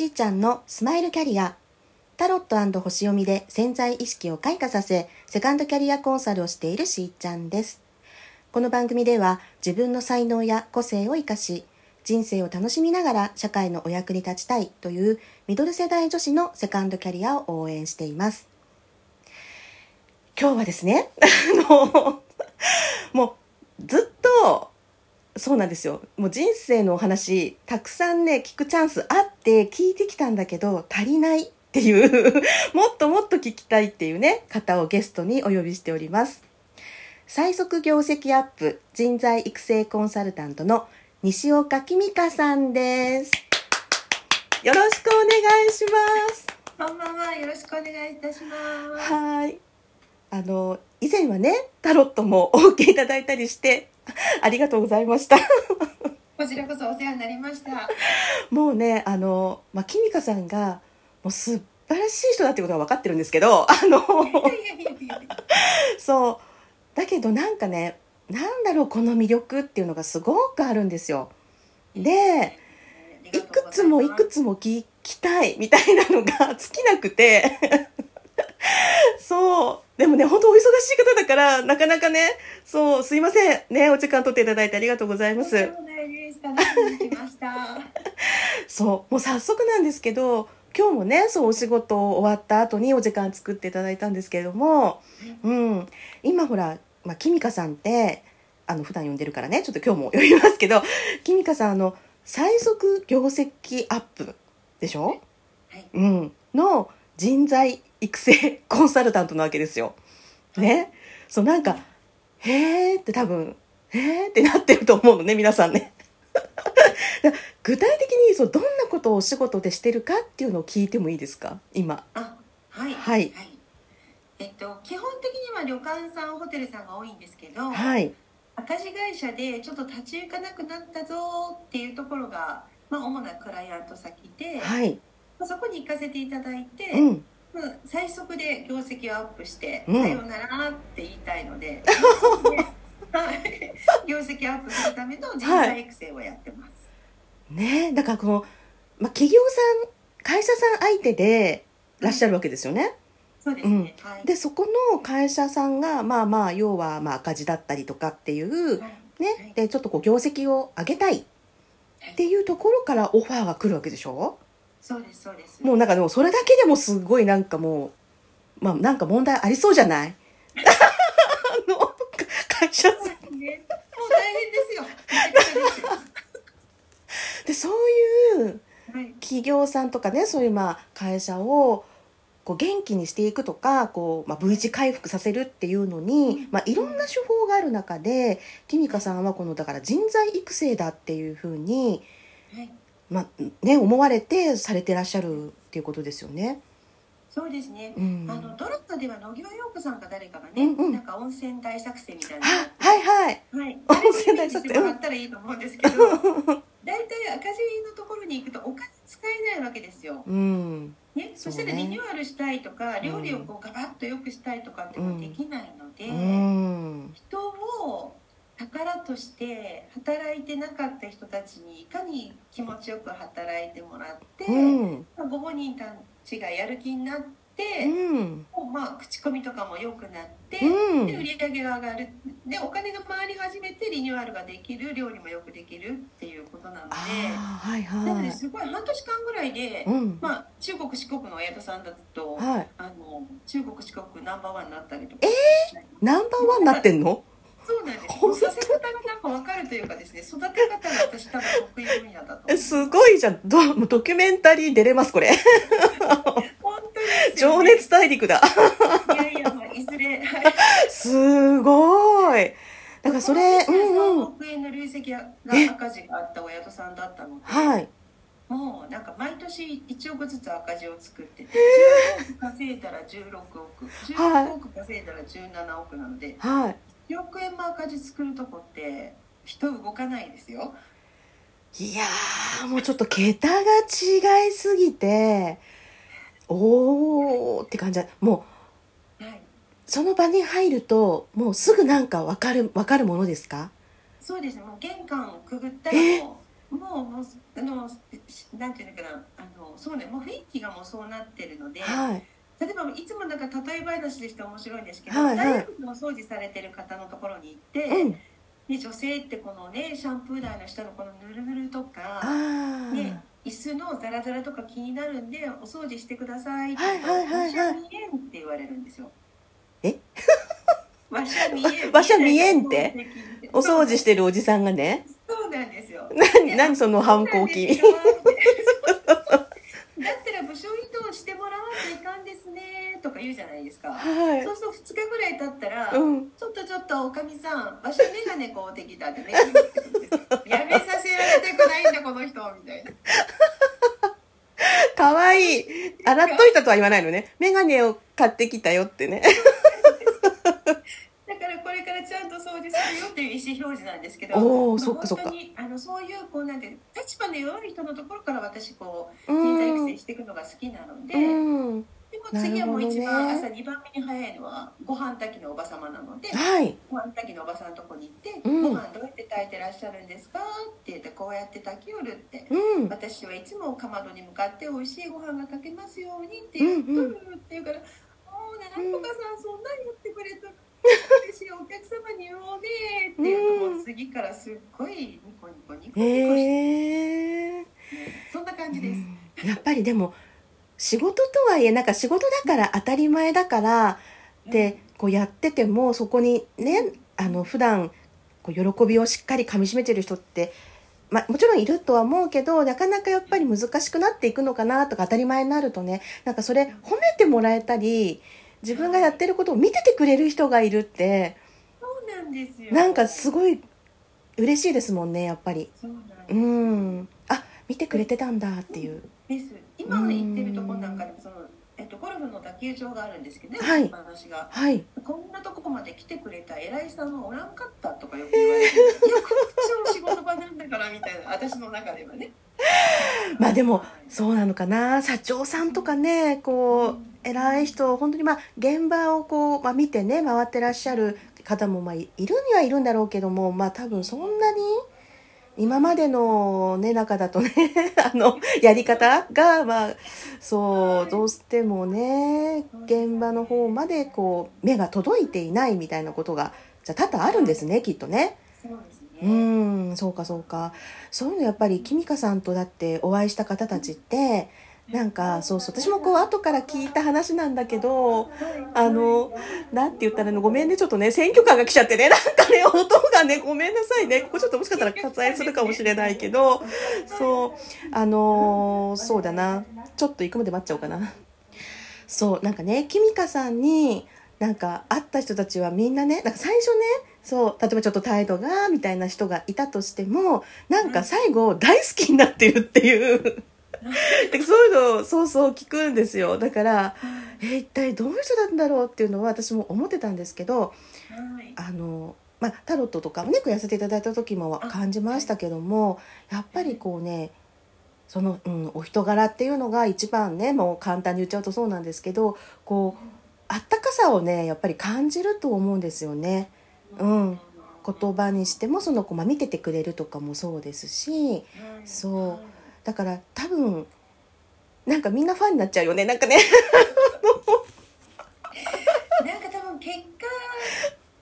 しーちゃんのスマイルキャリア。タロット星読みで潜在意識を開花させ、セカンドキャリアコンサルをしているしーちゃんです。この番組では自分の才能や個性を生かし、人生を楽しみながら社会のお役に立ちたいというミドル世代女子のセカンドキャリアを応援しています。今日はですね、あの、もうずっとそうなんですよ。もう人生のお話、たくさんね、聞くチャンスあって聞いてきたんだけど、足りないっていう、もっともっと聞きたいっていうね、方をゲストにお呼びしております。最速業績アップ人材育成コンサルタントの西岡き香さんです。よろしくお願いします。こんばんは、よろしくお願いいたします。はい。あの、以前はね、タロットもお受けいただいたりして、ありがとうございました。こちらこそお世話になりました。もうね、あの、まあ、きみかさんが、もう素晴らしい人だってことは分かってるんですけど、あの、そう。だけどなんかね、なんだろう、この魅力っていうのがすごくあるんですよ。で、いくつもいくつも聞きたいみたいなのが 尽きなくてそうでもね本当お忙しい方だからなかなかねそうすいませんねお時間取っていただいてありがとうございますとんでもないです。楽しみに来ました。そうもう早速なんですけど今日もねそうお仕事終わった後にお時間作っていただいたんですけれども、うん、今ほら、まあ、キミカさんってあの普段呼んでるからねちょっと今日も呼びますけどキミカさんあの最速業績アップでしょ、はい。うん、の人材育成 コンサルタントなわけですよ。ね、そうなんか「へーって多分「へーってなってると思うのね皆さんね。だ 具体的にそうどんなことをお仕事でしてるかっていうのを聞いてもいいですか？今。あ、はい。はいえっと、基本的には旅館さん、ホテルさんが多いんですけど、はい、赤字会社でちょっと立ち行かなくなったぞっていうところが、まあ、主なクライアント先で、はい、まあ、そこに行かせていただいて、うん、まあ、最速で業績をアップして、うんさようならって言いたいので、はい業績アップするための人材育成をやってます。ねだからこの、まあ、企業さん会社さん相手でいらっしゃるわけですよね。そうですね。はい。でそこの会社さんがまあまあ要はまあ赤字だったりとかっていうはいねでちょっとこう業績を上げたいっていうところからオファーが来るわけでしょ？そうですそうです。もうなんかでもそれだけでもすごいなんかもうまあなんか問題ありそうじゃない？あの会社さん。もう大変ですよ。でそういうはい。企業さんとかねそういうまあ会社をこう元気にしていくとかこう、まあ、V 字回復させるっていうのに、まあ、いろんな手法がある中でキミカさんはこのだから人材育成だっていうふうに、はい。まあね、思われてされてらっしゃるっていうことですよね。そうですね。うん、あのドラマでは野際陽子さんか誰かがね、うんうんなんか温泉大作戦みたいな。ははいはいはい。温泉大作戦あったらいいと思うんですけど、大体赤字のところに行くとお金使えないわけですよ。うんね、そしたらリニューアルしたいとか、料理をこうガバッと良くしたいとかってもできないので、うん宝として働いてなかった人たちにいかに気持ちよく働いてもらって、うん。まあご本人たちがやる気になって、うん。まあ、口コミとかも良くなって、うん。で売り上げが上がる。でお金が回り始めてリニューアルができる料理もよくできるっていうことなのでああはいなのはいですごい半年間ぐらいで、うん。まあ、中国四国のお宿さんだと、はい。あの中国四国ナンバーワンになったりとか、ナンバーワンになってんの？そうなんです本当させ方がなんか分かるというかですね育て方が私多分得意分野だとすごいじゃん。どもうドキュメンタリー出れますこれ。本当ですよ情ね熱大陸だ。いやいや、まあ、いずれ。はいすごい。だからそれうん3うん。億円の累積が赤字があったお宿さんだったので、はい。もうなんか毎年1億ずつ赤字を作ってて 10億稼いだら16億。16億稼いだら17億なのではい1億円も赤字作るとこって人動かないですよ。いやーもうちょっと桁が違いすぎておーって感じ。だもうはい。その場に入るともうすぐなんか分かる分かるものですか？そうですね。もう玄関くぐったらもうもうあのしなんていうのかな。あのそうね。もう雰囲気がもうそうなってるので、はい例えばいつもなんか例え話でして面白いんですけど、はいはい。大学のお掃除されてる方のところに行って、うん。で女性ってこのねシャンプー台の下のこのぬるぬるとか、あね、椅子のザラザラとか気になるんでお掃除してくださいって言わしゃ見えんって言われるんですよ。え？わしゃ見えん。わしゃ見えんって？お掃除ししてるおじさんがね？そうなんですよ。何何その反抗期？だったら部署移動してもらわんといかんですねとか言うじゃないですか。はい。そうそう2日ぐらい経ったら、うん。ちょっとちょっとおかみさん場所眼鏡こうてきたってね やめさせられたくないんだこの人みたいな。かわいい。洗っといたとは言わないのね。メガネを買ってきたよってね。だからこれからちゃんと掃除するよっていう意思表示なんですけどおーまあそっかそっか。本当にあのそういうこうなんて立場の弱い人のところから私こううん。人材育成していくのが好きなので、うんでも次はもう一番朝2番目に早いのはご飯炊きのおば様なのではい。ご飯炊きのおばさんのとこに行って「うん。ご飯どうやって炊いてらっしゃるんですか?」って言って「こうやって炊きよる」ってうん。私はいつもかまどに向かって美味しいご飯が炊けますようにって言っとるって言うから「もうねなんとかさんそんなん言ってくれたら嬉しいお客様に言おうね」って言うともう次からすっごいニコニコニコニコして、へえそんな感じです。やっぱりでも仕事とはいえなんか仕事だから当たり前だからでこうやっててもそこにねあの普段こう喜びをしっかりかみしめてる人って、まあ、もちろんいるとは思うけどなかなかやっぱり難しくなっていくのかなとか当たり前になるとねなんかそれ褒めてもらえたり自分がやってることを見ててくれる人がいるってそうなんですよ。なんかすごい嬉しいですもんねやっぱり。うんあ見てくれてたんだっていう。です。今行ってるとこなんかそのえっとゴルフの打球場があるんですけどね、はい。話が。はい。こんなとこまで来てくれた偉いさんはおらんかったとかよく言われて、いやこっちも仕事場なんだからみたいな私の中ではね。まあでもはい。そうなのかな。社長さんとかねこう偉い人本当にまあ現場をこう、まあ、見てね回ってらっしゃる方もまあいいるにはいるんだろうけどもまあ多分そんなに今までのね中だとね あのやり方がまあそうどうしてもね現場の方までこう目が届いていないみたいなことがじゃあ多々あるんですねきっとね。そうですうね。んそうかそうかそういうのやっぱりきみかさんとだってお会いした方たちってなんかそうそう。私もこう後から聞いた話なんだけどあのなんて言ったらのごめんねちょっとね選挙カーが来ちゃってね なんかね音がねごめんなさいね。ここちょっともしかしたら割愛するかもしれないけどそう。あのーそうだな。ちょっと行くまで待っちゃおうかな。そう。なんかねきみかさんになんか会った人たちはみんなねなんか最初ねそう。例えばちょっと態度がみたいな人がいたとしてもなんか最後大好きになってるっていう でそういうのをそうそう聞くんですよ。だからえ一体どういう人なんだろうっていうのは私も思ってたんですけどはい。あの、まあ、タロットとかもねやらせていただいた時も感じましたけどもやっぱりこうねその、うん、お人柄っていうのが一番ねもう簡単に言っちゃうとそうなんですけどこうあったかさをねやっぱり感じると思うんですよね。うん。言葉にしてもその子、まあ、見ててくれるとかもそうですしそうだから多分なんかみんなファンになっちゃうよね。なんかね。なんか多分結果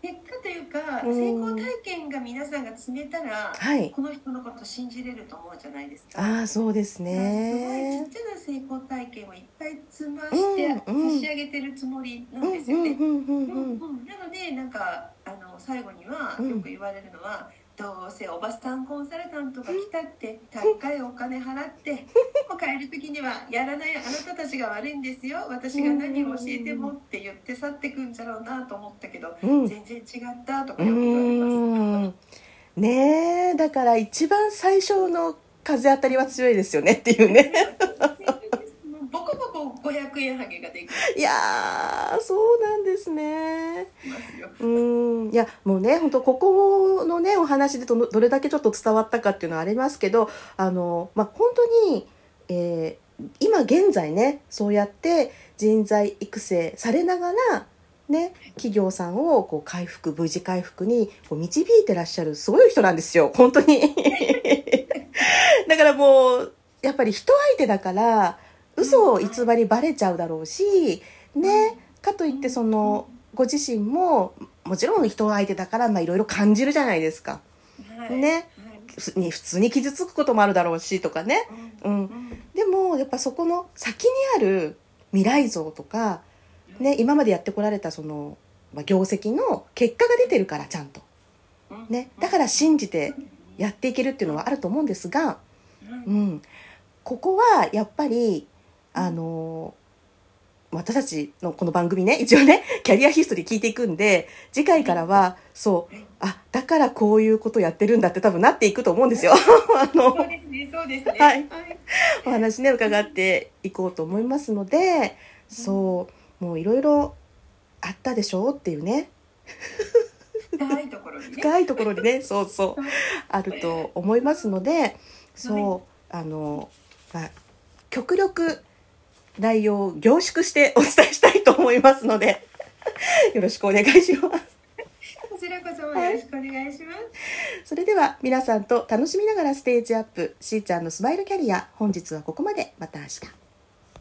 結果というかうん。成功体験が皆さんが積めたら、はい。この人のこと信じれると思うじゃないですか。ああそうですすごいちねっちゃな成功体験をいっぱい積ましてうんうん。差し上げてるつもりなんうんですよね。うんうんうん。うんうんうん。なのでなんかあの最後にはうん。よく言われるのは、どうせおばさんコンサルタントが来たって 高いお金払って もう帰る時にはやらないあなたたちが悪いんですよ。私が何を教えてもって言って去ってくんじゃろうなと思ったけど、うん。全然違ったとかうよく言われます。んねえだから一番最初の風当たりは強いですよねっていうね 1円ハゲができいやそうなんですね。うん。いやもうね本当ここのねお話でどどれだけちょっと伝わったかっていうのはありますけどあの、まあ、本当に、えー、今現在ねそうやって人材育成されながらね、企業さんをこう回復無事回復にこう導いてらっしゃるすごい人なんですよ。本当に。だからもうやっぱり人相手だから嘘を偽りバレちゃうだろうしねかといってそのご自身ももちろん人相手だからまあいろいろ感じるじゃないですか。はい。ね。に普通に傷つくこともあるだろうしとかね。うん。うん。でもやっぱそこの先にある未来像とか、ね、今までやってこられたその、まあ、業績の結果が出てるからちゃんと、うん。ね、だから信じてやっていけるっていうのはあると思うんですが、ううんん、ここはやっぱりあの私たちのこの番組ね一応ね キャリアヒストリー聞いていくんで次回からはそうあだからこういうことやってるんだって多分なっていくと思うんですよ。あのそうですねそうですね。はい。お話ね伺っていこうと思いますのでそうもういろいろあったでしょうっていうね。深いところにね。深いところにねそうそうあると思いますのでそうあの、まあ、極力内容を凝縮してお伝えしたいと思いますので よろしくお願いします。こちらこそよろしくお願いしますそれでは皆さんと楽しみながらステージアップしーちゃんのスマイルキャリア本日はここまでまた明日。